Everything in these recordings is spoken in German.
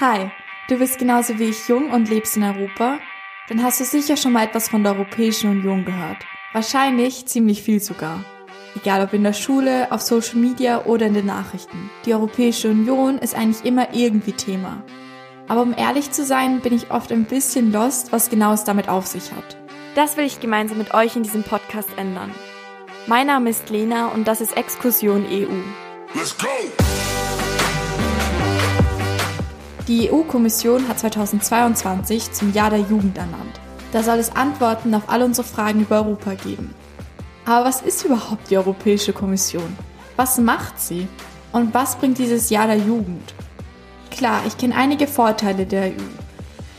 Hi, du bist genauso wie ich jung und lebst in Europa? Dann hast du sicher schon mal etwas von der Europäischen Union gehört. Wahrscheinlich ziemlich viel sogar. Egal ob in der Schule, auf Social Media oder in den Nachrichten. Die Europäische Union ist eigentlich immer irgendwie Thema. Aber um ehrlich zu sein, bin ich oft ein bisschen lost, was genau es damit auf sich hat. Das will ich gemeinsam mit euch in diesem Podcast ändern. Mein Name ist Lena und das ist Exkursion EU. Let's go! Die EU-Kommission hat 2022 zum Jahr der Jugend ernannt. Da soll es Antworten auf all unsere Fragen über Europa geben. Aber was ist überhaupt die Europäische Kommission? Was macht sie? Und was bringt dieses Jahr der Jugend? Klar, ich kenne einige Vorteile der EU.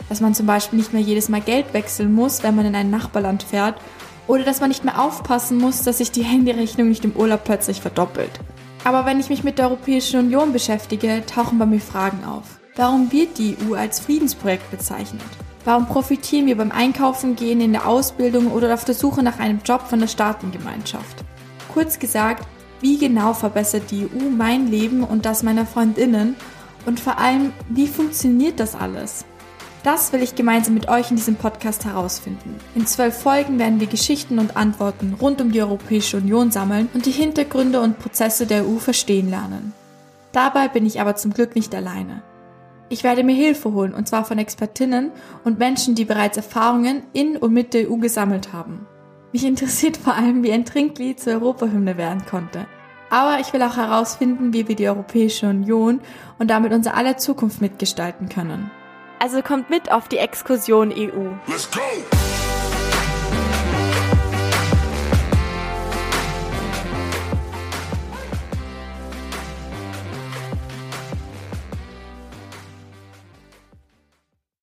Dass man zum Beispiel nicht mehr jedes Mal Geld wechseln muss, wenn man in ein Nachbarland fährt, oder dass man nicht mehr aufpassen muss, dass sich die Handyrechnung nicht im Urlaub plötzlich verdoppelt. Aber wenn ich mich mit der Europäischen Union beschäftige, tauchen bei mir Fragen auf. Warum wird die EU als Friedensprojekt bezeichnet? Warum profitieren wir beim Einkaufen gehen, in der Ausbildung oder auf der Suche nach einem Job von der Staatengemeinschaft? Kurz gesagt, wie genau verbessert die EU mein Leben und das meiner Freundinnen? Und vor allem, wie funktioniert das alles? Das will ich gemeinsam mit euch in diesem Podcast herausfinden. In zwölf Folgen werden wir Geschichten und Antworten rund um die Europäische Union sammeln und die Hintergründe und Prozesse der EU verstehen lernen. Dabei bin ich aber zum Glück nicht alleine. Ich werde mir Hilfe holen, und zwar von Expertinnen und Menschen, die bereits Erfahrungen in und mit der EU gesammelt haben. Mich interessiert vor allem, wie ein Trinklied zur Europahymne werden konnte. Aber ich will auch herausfinden, wie wir die Europäische Union und damit unser aller Zukunft mitgestalten können. Also kommt mit auf die Exkursion EU. Let's go!